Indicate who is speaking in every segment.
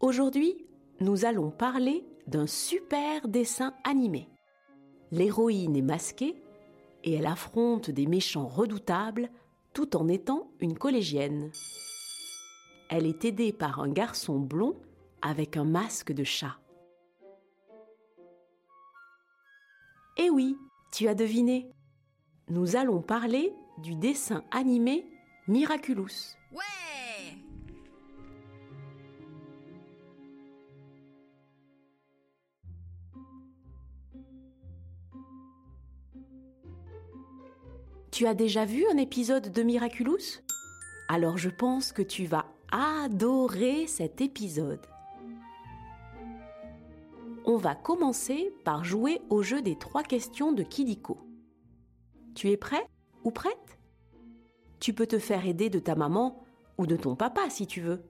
Speaker 1: Aujourd'hui, nous allons parler d'un super dessin animé. L'héroïne est masquée et elle affronte des méchants redoutables tout en étant une collégienne. Elle est aidée par un garçon blond avec un masque de chat. Eh oui, tu as deviné. Nous allons parler du dessin animé Miraculous. Tu as déjà vu un épisode de Miraculous? Alors je pense que tu vas adorer cet épisode. On va commencer par jouer au jeu des trois questions de Kidiko. Tu es prêt ou prête? Tu peux te faire aider de ta maman ou de ton papa si tu veux.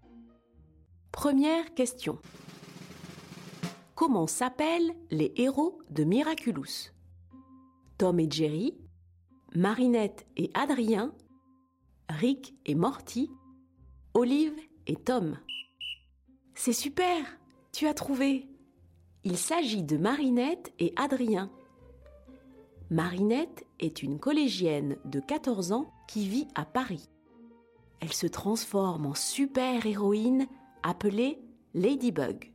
Speaker 1: Première question. Comment s'appellent les héros de Miraculous? Tom et Jerry, Marinette et Adrien, Rick et Morty, Olive et Tom. C'est super Tu as trouvé Il s'agit de Marinette et Adrien. Marinette est une collégienne de 14 ans qui vit à Paris. Elle se transforme en super-héroïne appelée Ladybug.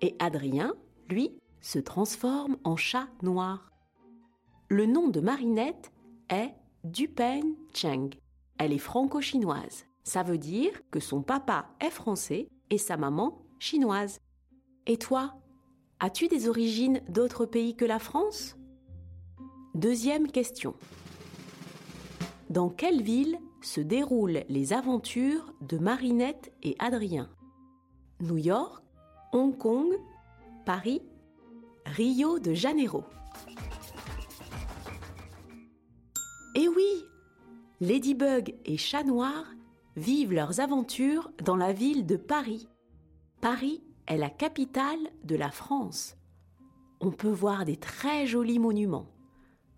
Speaker 1: Et Adrien, lui, se transforme en chat noir. Le nom de Marinette est Dupen Cheng. Elle est franco-chinoise. Ça veut dire que son papa est français et sa maman chinoise. Et toi, as-tu des origines d'autres pays que la France? Deuxième question. Dans quelle ville se déroulent les aventures de Marinette et Adrien? New York, Hong Kong, Paris, Rio de Janeiro. Ladybug et Chat Noir vivent leurs aventures dans la ville de Paris. Paris est la capitale de la France. On peut voir des très jolis monuments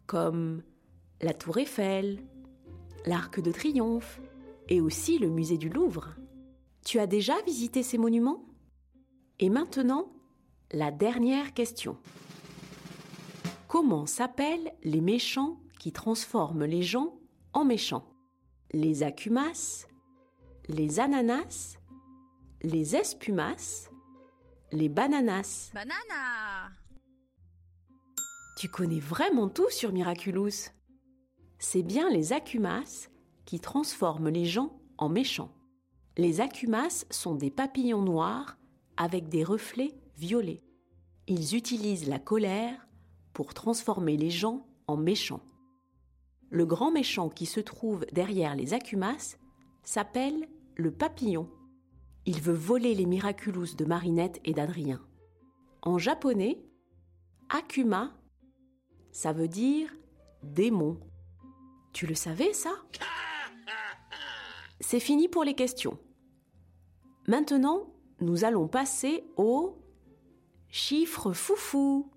Speaker 1: comme la Tour Eiffel, l'Arc de Triomphe et aussi le musée du Louvre. Tu as déjà visité ces monuments? Et maintenant, la dernière question. Comment s'appellent les méchants qui transforment les gens en méchants Les acumas, les ananas, les espumas, les bananas.
Speaker 2: Banana
Speaker 1: Tu connais vraiment tout sur Miraculous. C'est bien les acumas qui transforment les gens en méchants. Les acumas sont des papillons noirs avec des reflets violets. Ils utilisent la colère pour transformer les gens en méchants. Le grand méchant qui se trouve derrière les acumas s'appelle le papillon. Il veut voler les miraculous de Marinette et d'Adrien. En japonais, Akuma, ça veut dire démon. Tu le savais ça? C'est fini pour les questions. Maintenant, nous allons passer au chiffre foufou.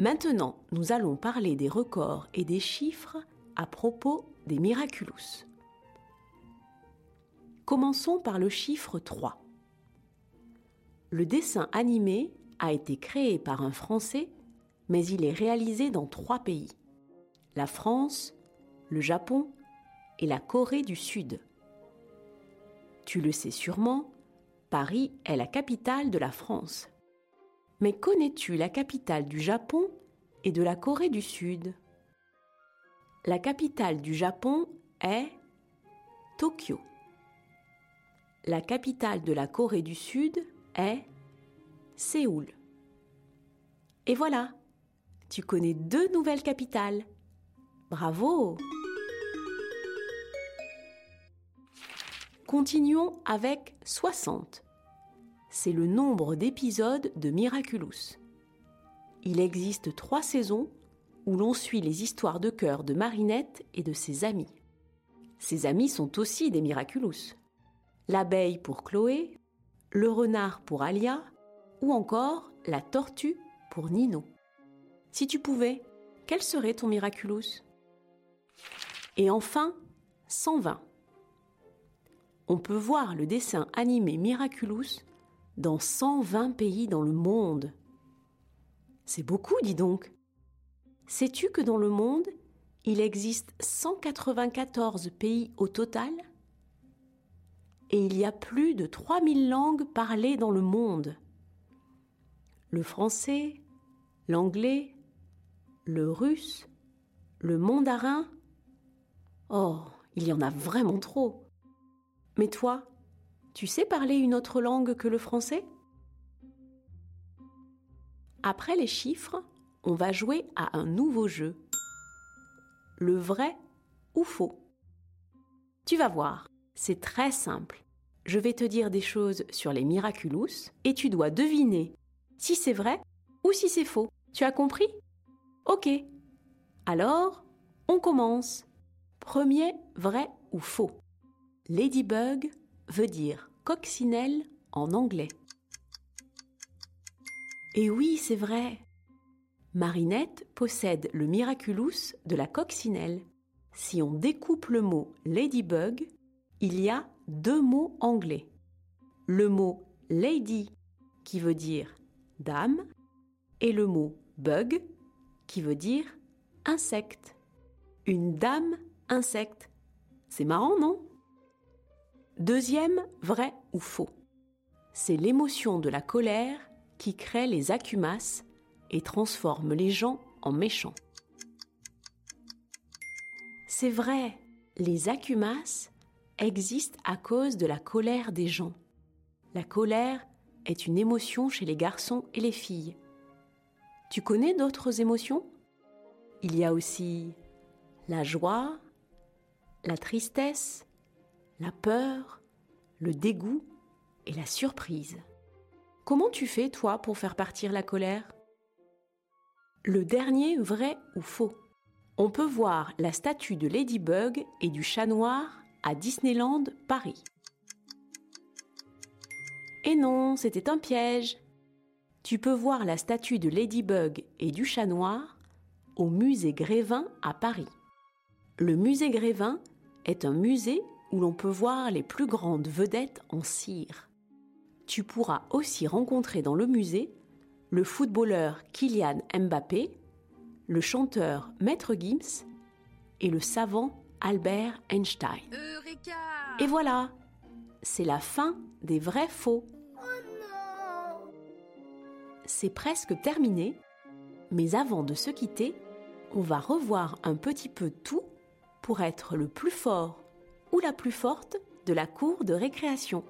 Speaker 1: Maintenant, nous allons parler des records et des chiffres à propos des Miraculous. Commençons par le chiffre 3. Le dessin animé a été créé par un Français, mais il est réalisé dans trois pays. La France, le Japon et la Corée du Sud. Tu le sais sûrement, Paris est la capitale de la France. Mais connais-tu la capitale du Japon et de la Corée du Sud? La capitale du Japon est Tokyo. La capitale de la Corée du Sud est Séoul. Et voilà, tu connais deux nouvelles capitales. Bravo Continuons avec 60. C'est le nombre d'épisodes de Miraculous. Il existe trois saisons où l'on suit les histoires de cœur de Marinette et de ses amis. Ses amis sont aussi des Miraculous. L'abeille pour Chloé, le renard pour Alia ou encore la tortue pour Nino. Si tu pouvais, quel serait ton Miraculous? Et enfin, 120. On peut voir le dessin animé Miraculous dans 120 pays dans le monde. C'est beaucoup, dis donc. Sais-tu que dans le monde, il existe 194 pays au total? Et il y a plus de 3000 langues parlées dans le monde. Le français, l'anglais, le russe, le mandarin. Oh, il y en a vraiment trop. Mais toi, tu sais parler une autre langue que le français? Après les chiffres, on va jouer à un nouveau jeu. Le vrai ou faux? Tu vas voir, c'est très simple. Je vais te dire des choses sur les miraculous et tu dois deviner si c'est vrai ou si c'est faux. Tu as compris? Ok. Alors, on commence. Premier, vrai ou faux? Ladybug veut dire coccinelle en anglais. Et oui, c'est vrai. Marinette possède le miraculous de la coccinelle. Si on découpe le mot ladybug, il y a deux mots anglais. Le mot lady qui veut dire dame et le mot bug qui veut dire insecte. Une dame insecte. C'est marrant, non? Deuxième, vrai ou faux C'est l'émotion de la colère qui crée les acumas et transforme les gens en méchants. C'est vrai, les acumas existent à cause de la colère des gens. La colère est une émotion chez les garçons et les filles. Tu connais d'autres émotions? Il y a aussi la joie, la tristesse, la peur, le dégoût et la surprise. Comment tu fais, toi, pour faire partir la colère? Le dernier, vrai ou faux? On peut voir la statue de Ladybug et du chat noir à Disneyland Paris. Et non, c'était un piège. Tu peux voir la statue de Ladybug et du chat noir au musée Grévin à Paris. Le musée Grévin est un musée où l'on peut voir les plus grandes vedettes en cire. Tu pourras aussi rencontrer dans le musée le footballeur Kylian Mbappé, le chanteur Maître Gims et le savant Albert Einstein.
Speaker 2: Eureka
Speaker 1: Et voilà, c'est la fin des vrais faux. C'est presque terminé, mais avant de se quitter, on va revoir un petit peu tout pour être le plus fort ou la plus forte de la cour de récréation.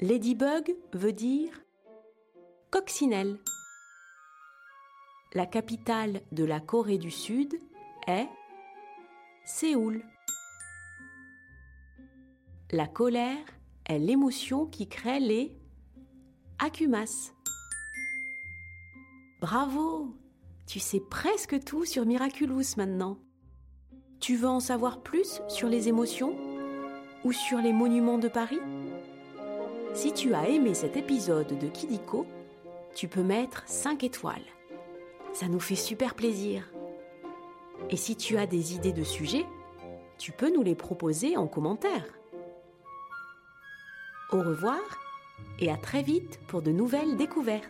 Speaker 1: Ladybug veut dire coccinelle. La capitale de la Corée du Sud est Séoul. La colère est l'émotion qui crée les acumas. Bravo Tu sais presque tout sur Miraculous maintenant. Tu veux en savoir plus sur les émotions ou sur les monuments de Paris? Si tu as aimé cet épisode de Kidiko, tu peux mettre 5 étoiles. Ça nous fait super plaisir. Et si tu as des idées de sujets, tu peux nous les proposer en commentaire. Au revoir et à très vite pour de nouvelles découvertes.